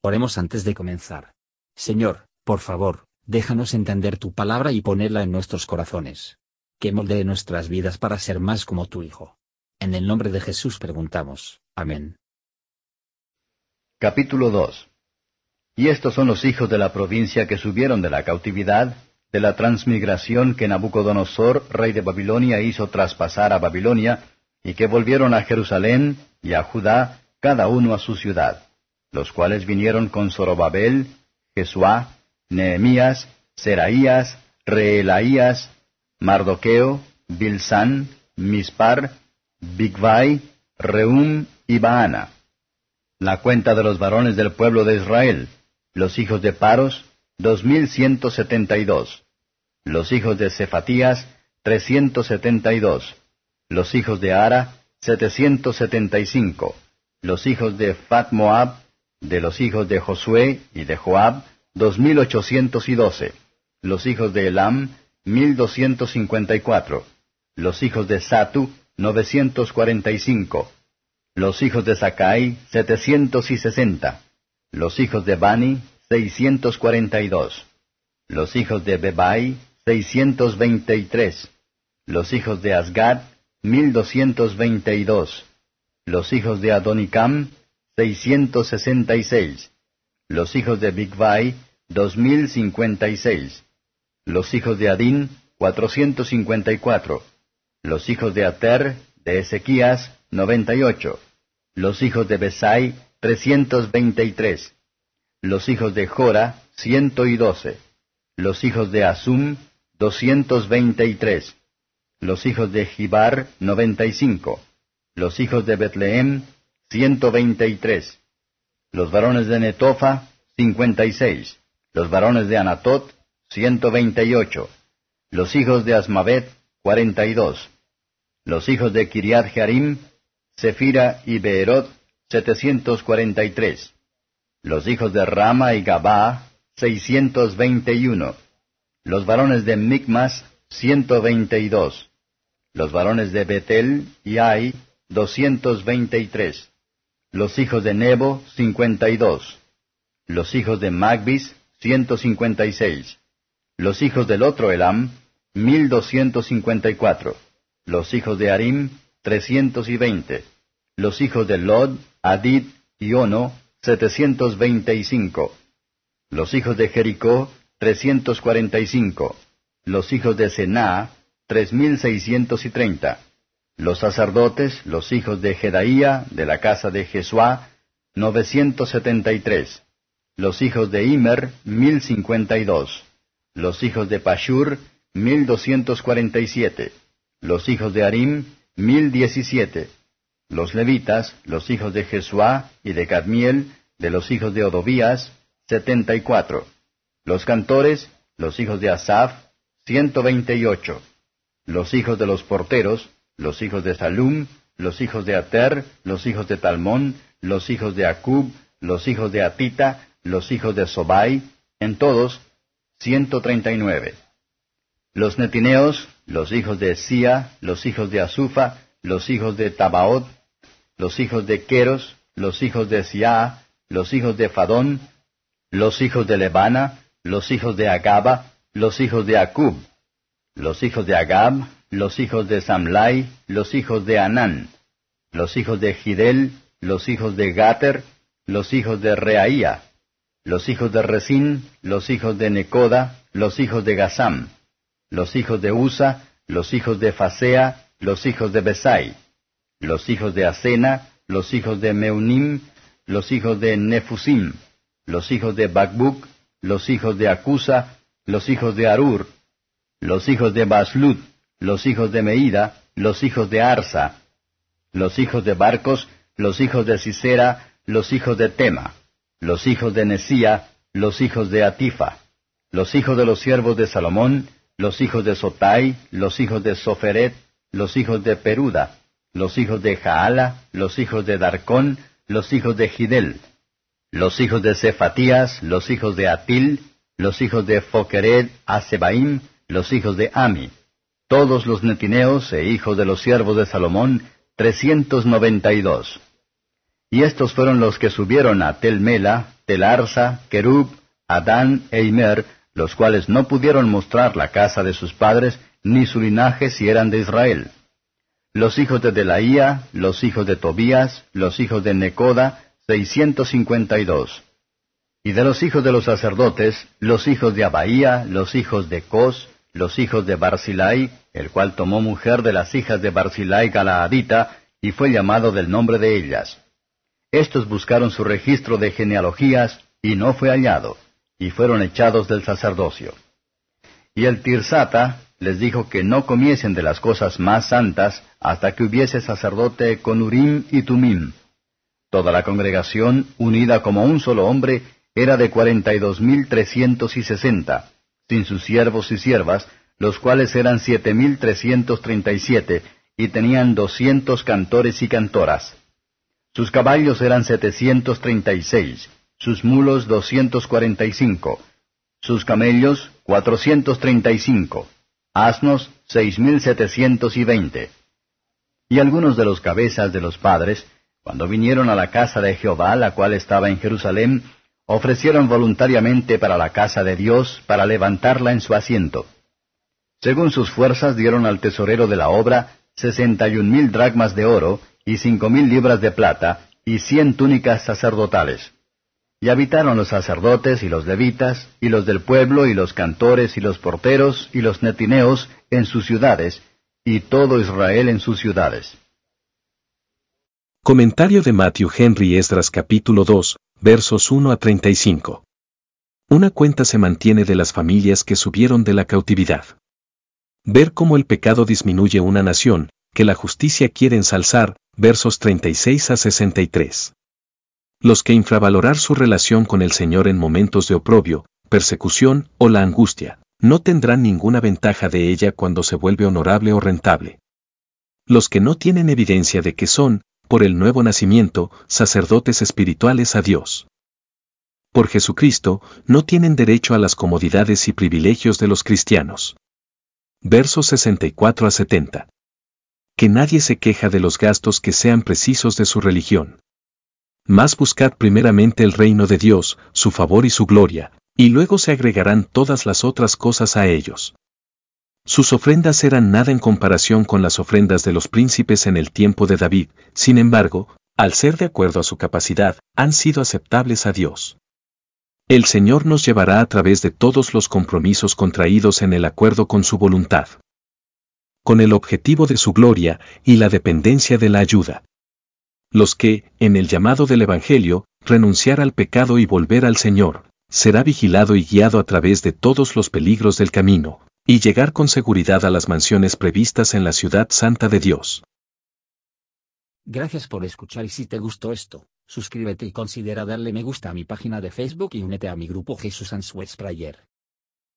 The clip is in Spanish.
Oremos antes de comenzar. Señor, por favor, déjanos entender tu palabra y ponerla en nuestros corazones. Que moldee nuestras vidas para ser más como tu Hijo. En el nombre de Jesús preguntamos. Amén. Capítulo 2 Y estos son los hijos de la provincia que subieron de la cautividad, de la transmigración que Nabucodonosor, rey de Babilonia, hizo traspasar a Babilonia, y que volvieron a Jerusalén y a Judá, cada uno a su ciudad, los cuales vinieron con Zorobabel, Jesuá, Nehemías, Seraías, Reelaías, Mardoqueo, Bilsán, Mispar, Bigvai, Reum y Baana. La cuenta de los varones del pueblo de Israel, los hijos de Paros, dos mil ciento setenta y dos. Los hijos de Cefatías, trescientos setenta y dos. Los hijos de Ara, setecientos setenta y cinco. Los hijos de Fat Moab, de los hijos de Josué y de Joab, dos mil ochocientos y doce. Los hijos de Elam, mil doscientos cincuenta y cuatro. Los hijos de Satu, novecientos cuarenta y cinco. Los hijos de Sakai, setecientos y sesenta. Los hijos de Bani, seiscientos cuarenta y dos. Los hijos de Bebai, seiscientos veinte y tres. Los hijos de Asgad, mil doscientos veinte y dos. Los hijos de Adonicam, seiscientos sesenta y seis. Los hijos de Bigvai, dos mil cincuenta y seis. Los hijos de Adín, cuatrocientos cincuenta y cuatro. Los hijos de Ater, de Ezequías, noventa y ocho. Los hijos de Besai, trescientos veinte y tres. Los hijos de Jora, ciento y doce. Los hijos de Asum, doscientos veinte y tres. Los hijos de Gibar, noventa y cinco. Los hijos de Betlehem, ciento veinte y tres. Los varones de Netofa, cincuenta y seis. Los varones de Anatot, ciento veinte y ocho. Los hijos de Asmavet, cuarenta y dos. Los hijos de Kiriat Jearim, Sefira y Beerot, setecientos cuarenta y tres. Los hijos de Rama y Gabá, seiscientos veinte y uno. Los varones de Micmas, ciento veinte y dos. Los varones de Betel y Ai, doscientos veinte y tres. Los hijos de Nebo, cincuenta y dos. Los hijos de Magbis, ciento cincuenta y seis. Los hijos del otro Elam, mil doscientos cincuenta y cuatro. Los hijos de Arim, trescientos y veinte. Los hijos de Lod, Adid y Ono, setecientos veinte y cinco. Los hijos de Jericó, trescientos cuarenta y cinco. Los hijos de Sená, tres mil seiscientos y treinta. Los sacerdotes, los hijos de Jedaía, de la casa de Jesuá, novecientos setenta y tres. Los hijos de Imer, mil cincuenta y dos. Los hijos de Pashur, mil doscientos cuarenta y siete. Los hijos de Arim, mil diecisiete. Los levitas, los hijos de Jesuá y de Cadmiel, de los hijos de Odovías, setenta y cuatro. Los cantores, los hijos de y ocho. Los hijos de los porteros, los hijos de Salum, los hijos de Ater, los hijos de Talmón, los hijos de Acub, los hijos de Atita, los hijos de Sobai, en todos, ciento treinta y nueve. Los netineos, los hijos de Sia, los hijos de Azufa, los hijos de Tabaot, los hijos de Queros, los hijos de Siá, los hijos de Fadón, los hijos de Lebana, los hijos de Agaba, los hijos de Acub, los hijos de Agab, los hijos de Samlai, los hijos de Anán, los hijos de Gidel, los hijos de Gater, los hijos de Reaía, los hijos de Resín, los hijos de Necoda, los hijos de Gazam, los hijos de Usa, los hijos de Fasea, los hijos de Besai, los hijos de Asena, los hijos de Meunim, los hijos de Nefusim, los hijos de Bakbuk, los hijos de Acusa, los hijos de Arur, los hijos de Baslut, los hijos de Meida, los hijos de Arsa, los hijos de Barcos, los hijos de Sisera, los hijos de Tema, los hijos de Nesía, los hijos de Atifa, los hijos de los siervos de Salomón, los hijos de Sotai, los hijos de Soferet, los hijos de Peruda, los hijos de Jaala, los hijos de Darcón, los hijos de Gidel, los hijos de Cefatías, los hijos de Atil, los hijos de Foquered, Asebaim, los hijos de Ami, todos los netineos e hijos de los siervos de Salomón, trescientos noventa y dos. Y estos fueron los que subieron a Telmela, Telarsa, Kerub, Adán e Imer, los cuales no pudieron mostrar la casa de sus padres, ni su linaje si eran de Israel. Los hijos de Delaía, los hijos de Tobías, los hijos de Necoda, seiscientos cincuenta y dos. Y de los hijos de los sacerdotes, los hijos de Abaía, los hijos de Cos, los hijos de Barzilai, el cual tomó mujer de las hijas de Barzilai Galaadita, y fue llamado del nombre de ellas. Estos buscaron su registro de genealogías, y no fue hallado, y fueron echados del sacerdocio. Y el Tirsata les dijo que no comiesen de las cosas más santas hasta que hubiese sacerdote con Urim y Tumim. Toda la congregación, unida como un solo hombre, era de cuarenta y dos mil trescientos y sesenta, sin sus siervos y siervas, los cuales eran siete mil trescientos treinta y siete, y tenían doscientos cantores y cantoras. Sus caballos eran setecientos treinta y seis, sus mulos doscientos cuarenta y cinco, sus camellos cuatrocientos treinta y cinco, asnos seis mil setecientos y veinte. Y algunos de los cabezas de los padres, cuando vinieron a la casa de Jehová, la cual estaba en Jerusalén, ofrecieron voluntariamente para la casa de Dios, para levantarla en su asiento. Según sus fuerzas dieron al tesorero de la obra sesenta y un mil dracmas de oro, y cinco mil libras de plata, y cien túnicas sacerdotales. Y habitaron los sacerdotes y los levitas, y los del pueblo, y los cantores, y los porteros, y los netineos, en sus ciudades, y todo Israel en sus ciudades. Comentario de Matthew Henry Esdras capítulo 2, versos 1 a 35. Una cuenta se mantiene de las familias que subieron de la cautividad. Ver cómo el pecado disminuye una nación, que la justicia quiere ensalzar, versos 36 a 63. Los que infravalorar su relación con el Señor en momentos de oprobio, persecución o la angustia, no tendrán ninguna ventaja de ella cuando se vuelve honorable o rentable. Los que no tienen evidencia de que son, por el nuevo nacimiento, sacerdotes espirituales a Dios. Por Jesucristo, no tienen derecho a las comodidades y privilegios de los cristianos. Versos 64 a 70. Que nadie se queja de los gastos que sean precisos de su religión. Más buscad primeramente el reino de Dios, su favor y su gloria, y luego se agregarán todas las otras cosas a ellos. Sus ofrendas eran nada en comparación con las ofrendas de los príncipes en el tiempo de David, sin embargo, al ser de acuerdo a su capacidad, han sido aceptables a Dios. El Señor nos llevará a través de todos los compromisos contraídos en el acuerdo con su voluntad. Con el objetivo de su gloria y la dependencia de la ayuda los que, en el llamado del Evangelio, renunciar al pecado y volver al Señor, será vigilado y guiado a través de todos los peligros del camino, y llegar con seguridad a las mansiones previstas en la ciudad santa de Dios. Gracias por escuchar y si te gustó esto, suscríbete y considera darle me gusta a mi página de Facebook y únete a mi grupo Jesús Answers Prayer.